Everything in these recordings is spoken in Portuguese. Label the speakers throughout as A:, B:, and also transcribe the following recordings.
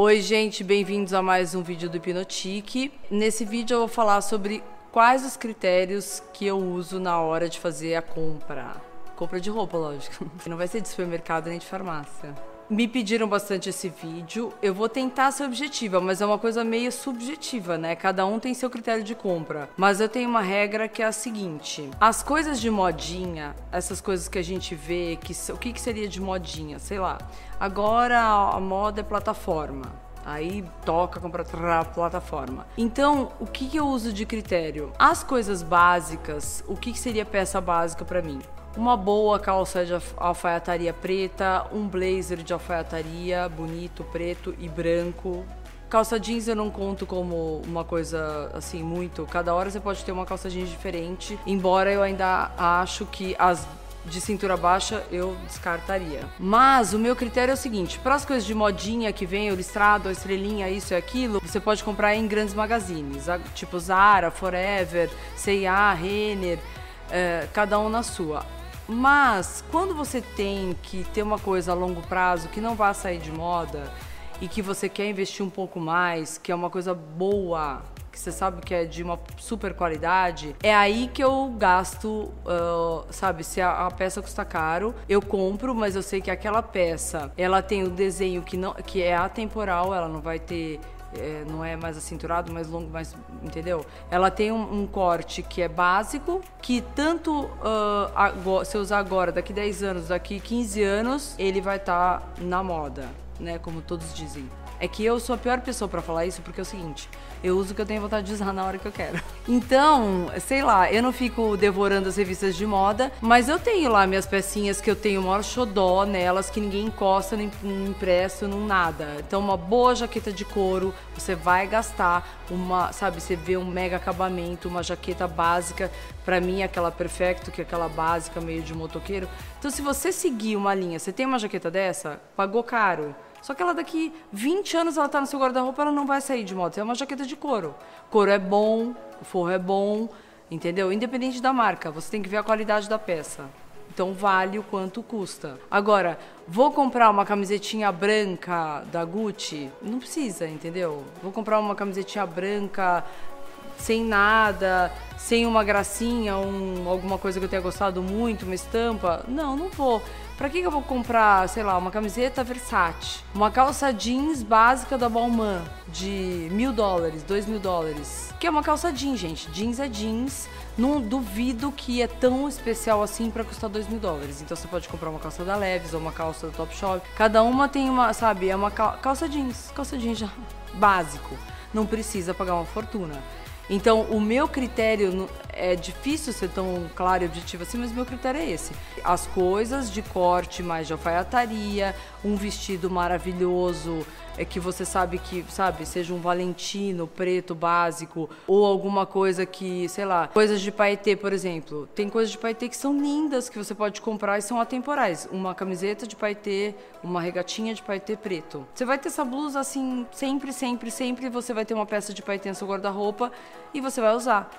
A: Oi, gente, bem-vindos a mais um vídeo do Hipnotique. Nesse vídeo eu vou falar sobre quais os critérios que eu uso na hora de fazer a compra. Compra de roupa, lógico. Não vai ser de supermercado nem de farmácia. Me pediram bastante esse vídeo. Eu vou tentar ser objetiva, mas é uma coisa meio subjetiva, né? Cada um tem seu critério de compra. Mas eu tenho uma regra que é a seguinte: as coisas de modinha, essas coisas que a gente vê, que o que, que seria de modinha? Sei lá. Agora a moda é plataforma. Aí toca comprar plataforma. Então, o que, que eu uso de critério? As coisas básicas, o que, que seria peça básica para mim? Uma boa calça de alfaiataria preta, um blazer de alfaiataria bonito, preto e branco. Calça jeans eu não conto como uma coisa assim muito. Cada hora você pode ter uma calça jeans diferente, embora eu ainda acho que as de cintura baixa eu descartaria. Mas o meu critério é o seguinte: para as coisas de modinha que vem o listrado, a estrelinha, isso e aquilo, você pode comprar em grandes magazines, tipo Zara, Forever, C&A, Renner, é, cada um na sua. Mas quando você tem que ter uma coisa a longo prazo que não vai sair de moda e que você quer investir um pouco mais, que é uma coisa boa, que você sabe que é de uma super qualidade, é aí que eu gasto, uh, sabe? Se a, a, peça custa caro, eu compro, mas eu sei que aquela peça, ela tem o desenho que não, que é atemporal, ela não vai ter é, não é mais acinturado, mais longo, mais. Entendeu? Ela tem um, um corte que é básico, que tanto uh, agora, se usar agora, daqui 10 anos, daqui 15 anos, ele vai estar tá na moda, né? Como todos dizem. É que eu sou a pior pessoa para falar isso porque é o seguinte: eu uso o que eu tenho vontade de usar na hora que eu quero. Então, sei lá, eu não fico devorando as revistas de moda, mas eu tenho lá minhas pecinhas que eu tenho o maior xodó nelas, que ninguém encosta, nem impresso, nem nada. Então, uma boa jaqueta de couro, você vai gastar uma, sabe, você vê um mega acabamento, uma jaqueta básica, para mim aquela perfecto, que é aquela básica meio de motoqueiro. Então, se você seguir uma linha, você tem uma jaqueta dessa, pagou caro só que ela daqui 20 anos ela tá no seu guarda-roupa, ela não vai sair de moda. É uma jaqueta de couro. Couro é bom, o forro é bom, entendeu? Independente da marca, você tem que ver a qualidade da peça. Então vale o quanto custa. Agora, vou comprar uma camisetinha branca da Gucci? Não precisa, entendeu? Vou comprar uma camisetinha branca sem nada, sem uma gracinha, um, alguma coisa que eu tenha gostado muito, uma estampa. Não, não vou. Pra que, que eu vou comprar, sei lá, uma camiseta Versace? Uma calça jeans básica da Balmain de mil dólares, dois mil dólares. Que é uma calça jeans, gente. Jeans é jeans. Não duvido que é tão especial assim para custar dois mil dólares. Então você pode comprar uma calça da Leves ou uma calça do Topshop. Cada uma tem uma, sabe, é uma calça jeans. Calça jeans já básico. Não precisa pagar uma fortuna. Então, o meu critério é difícil ser tão claro e objetivo assim, mas o meu critério é esse. As coisas de corte mais de alfaiataria, um vestido maravilhoso, é que você sabe que, sabe, seja um Valentino preto básico ou alguma coisa que, sei lá, coisas de paetê, por exemplo. Tem coisas de paetê que são lindas que você pode comprar e são atemporais. Uma camiseta de paetê, uma regatinha de paetê preto. Você vai ter essa blusa assim sempre, sempre, sempre você vai ter uma peça de paetê no seu guarda-roupa e você vai usar.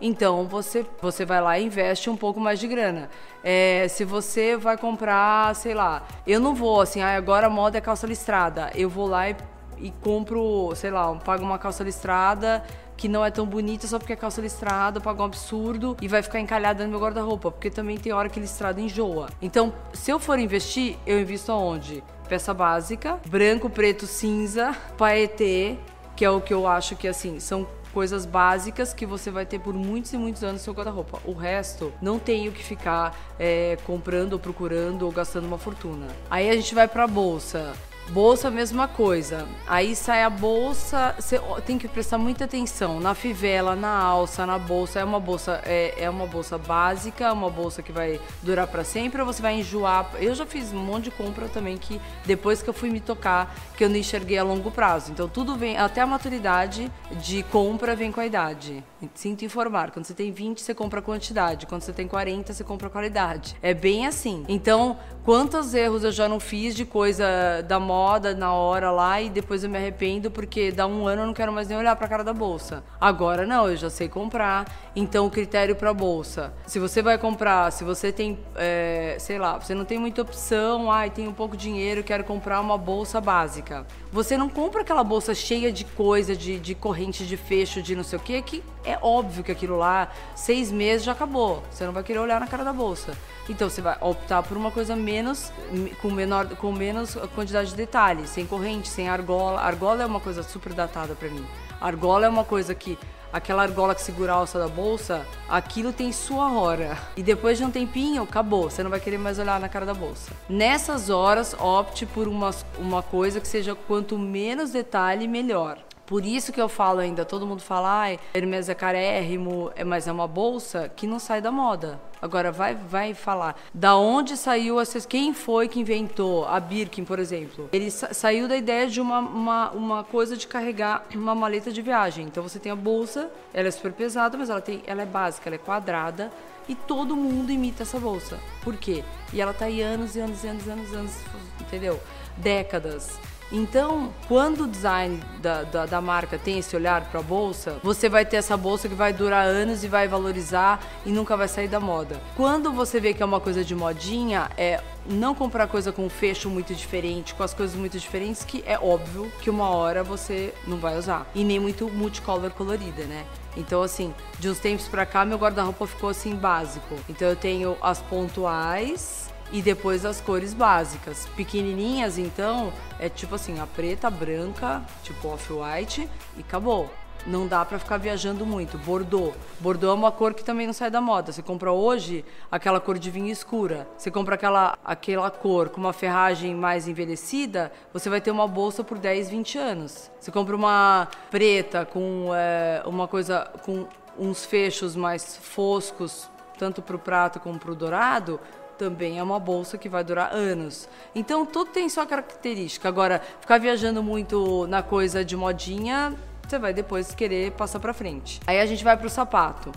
A: Então você, você vai lá e investe um pouco mais de grana. É, se você vai comprar, sei lá, eu não vou assim, ah, agora a moda é calça listrada. Eu vou lá e, e compro, sei lá, pago uma calça listrada que não é tão bonita só porque é calça listrada, pago um absurdo e vai ficar encalhada no meu guarda-roupa, porque também tem hora que listrada enjoa. Então, se eu for investir, eu invisto aonde? Peça básica, branco, preto, cinza, paetê, que é o que eu acho que assim, são coisas básicas que você vai ter por muitos e muitos anos no seu guarda-roupa. O resto, não tem o que ficar é, comprando ou procurando ou gastando uma fortuna. Aí a gente vai pra bolsa. Bolsa, mesma coisa. Aí sai a bolsa, você tem que prestar muita atenção na fivela, na alça, na bolsa. É uma bolsa, é, é uma bolsa básica, uma bolsa que vai durar para sempre ou você vai enjoar. Eu já fiz um monte de compra também que depois que eu fui me tocar, que eu não enxerguei a longo prazo. Então tudo vem, até a maturidade de compra vem com a idade. Sinto informar, quando você tem 20, você compra quantidade, quando você tem 40, você compra qualidade. É bem assim. Então, quantos erros eu já não fiz de coisa da moda moda na hora lá e depois eu me arrependo porque dá um ano eu não quero mais nem olhar para a cara da bolsa. Agora não, eu já sei comprar. Então o critério para bolsa, se você vai comprar, se você tem, é, sei lá, você não tem muita opção, ai, um pouco dinheiro, quero comprar uma bolsa básica. Você não compra aquela bolsa cheia de coisa, de, de corrente de fecho, de não sei o que, que é óbvio que aquilo lá, seis meses já acabou. Você não vai querer olhar na cara da bolsa. Então você vai optar por uma coisa menos, com menor, com menos quantidade de detalhes, sem corrente, sem argola. Argola é uma coisa super datada para mim. Argola é uma coisa que aquela argola que segura a alça da bolsa, aquilo tem sua hora. E depois de um tempinho, acabou. Você não vai querer mais olhar na cara da bolsa. Nessas horas, opte por uma, uma coisa que seja quanto menos detalhe, melhor. Por isso que eu falo ainda, todo mundo fala, ai, Hermes é carérrimo, é, mas é uma bolsa que não sai da moda. Agora vai, vai falar da onde saiu essa, quem foi que inventou a Birkin, por exemplo. Ele sa saiu da ideia de uma, uma, uma coisa de carregar uma maleta de viagem. Então você tem a bolsa, ela é super pesada, mas ela tem, ela é básica, ela é quadrada e todo mundo imita essa bolsa. Por quê? E ela tá aí anos e anos e anos e anos, anos, entendeu? Décadas. Então, quando o design da, da, da marca tem esse olhar para a bolsa, você vai ter essa bolsa que vai durar anos e vai valorizar e nunca vai sair da moda. Quando você vê que é uma coisa de modinha, é não comprar coisa com fecho muito diferente, com as coisas muito diferentes, que é óbvio que uma hora você não vai usar. E nem muito multicolor colorida, né? Então, assim, de uns tempos pra cá, meu guarda-roupa ficou assim básico. Então, eu tenho as pontuais e depois as cores básicas. Pequenininhas, então, é tipo assim, a preta, a branca, tipo off-white e acabou. Não dá para ficar viajando muito. Bordeaux. Bordeaux é uma cor que também não sai da moda. Você compra hoje aquela cor de vinho escura. Você compra aquela, aquela cor com uma ferragem mais envelhecida, você vai ter uma bolsa por 10, 20 anos. Você compra uma preta com é, uma coisa com uns fechos mais foscos, tanto para o prato como para o dourado, também é uma bolsa que vai durar anos. Então tudo tem sua característica. Agora, ficar viajando muito na coisa de modinha, você vai depois querer passar para frente. Aí a gente vai pro sapato.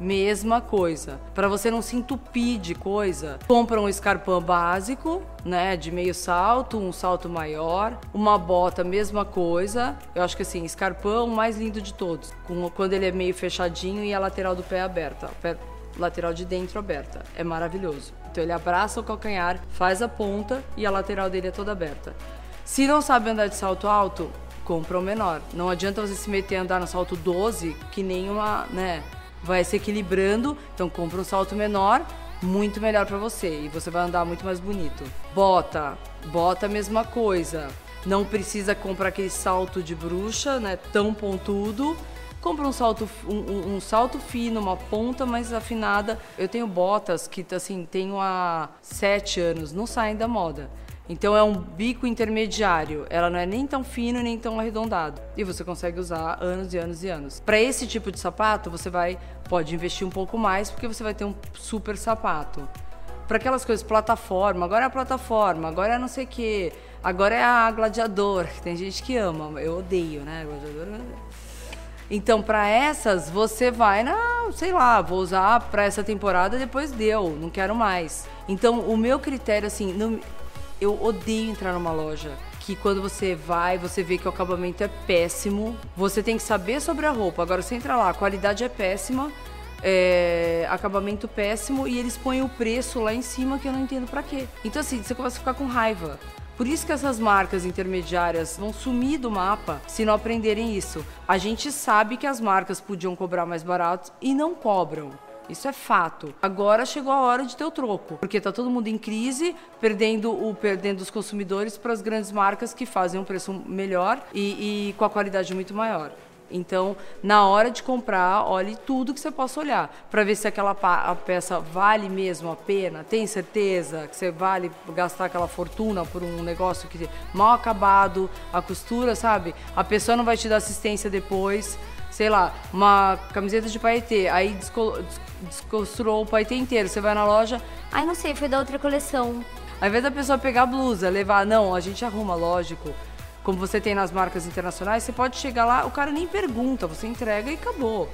A: Mesma coisa. Para você não se entupir de coisa, compra um escarpão básico, né, de meio salto, um salto maior, uma bota, mesma coisa. Eu acho que assim, escarpão mais lindo de todos, com, quando ele é meio fechadinho e a lateral do pé aberta, pé, lateral de dentro aberta. É maravilhoso. Então ele abraça o calcanhar, faz a ponta e a lateral dele é toda aberta. Se não sabe andar de salto alto, compra o menor. Não adianta você se meter a andar no salto 12, que nem uma, né, vai se equilibrando. Então compra um salto menor, muito melhor para você e você vai andar muito mais bonito. Bota, bota a mesma coisa. Não precisa comprar aquele salto de bruxa, né, tão pontudo compra um salto, um, um, salto fino, uma ponta mais afinada. Eu tenho botas que, assim, tenho há sete anos, não saem da moda. Então é um bico intermediário. Ela não é nem tão fino nem tão arredondado. E você consegue usar anos e anos e anos. Para esse tipo de sapato, você vai pode investir um pouco mais porque você vai ter um super sapato. Para aquelas coisas, plataforma, agora é a plataforma, agora é não sei o quê, agora é a gladiador, que tem gente que ama, eu odeio, né? Gladiador. Então, para essas, você vai na, sei lá, vou usar para essa temporada, depois deu, não quero mais. Então, o meu critério, assim, não, eu odeio entrar numa loja que quando você vai, você vê que o acabamento é péssimo. Você tem que saber sobre a roupa. Agora, você entra lá, a qualidade é péssima, é, acabamento péssimo e eles põem o preço lá em cima que eu não entendo para quê. Então, assim, você começa a ficar com raiva. Por isso que essas marcas intermediárias vão sumir do mapa se não aprenderem isso. A gente sabe que as marcas podiam cobrar mais barato e não cobram. Isso é fato. Agora chegou a hora de ter o troco, porque tá todo mundo em crise, perdendo o perdendo os consumidores para as grandes marcas que fazem um preço melhor e, e com a qualidade muito maior. Então, na hora de comprar, olhe tudo que você possa olhar para ver se aquela peça vale mesmo a pena. Tem certeza que você vale gastar aquela fortuna por um negócio que mal acabado, a costura, sabe? A pessoa não vai te dar assistência depois. Sei lá, uma camiseta de paetê, aí descosturou o paetê inteiro. Você vai na loja,
B: ai não sei, foi da outra coleção.
A: Ao invés da pessoa pegar a blusa, levar, não, a gente arruma, lógico como você tem nas marcas internacionais, você pode chegar lá, o cara nem pergunta, você entrega e acabou.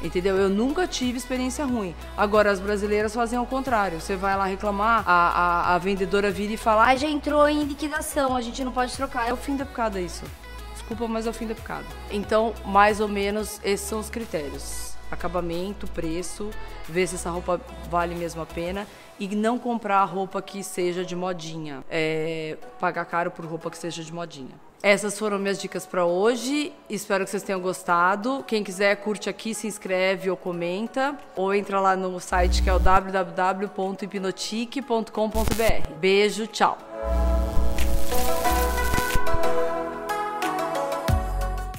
A: Entendeu? Eu nunca tive experiência ruim. Agora, as brasileiras fazem ao contrário. Você vai lá reclamar, a, a, a vendedora vira e fala:
B: Aí já entrou em liquidação, a gente não pode trocar.
A: é o fim da picada isso. Desculpa, mas é o fim da picada. Então, mais ou menos, esses são os critérios: acabamento, preço, ver se essa roupa vale mesmo a pena e não comprar roupa que seja de modinha. É, pagar caro por roupa que seja de modinha. Essas foram minhas dicas para hoje. Espero que vocês tenham gostado. Quem quiser, curte aqui, se inscreve ou comenta. Ou entra lá no site que é o www.hipnotique.com.br. Beijo, tchau!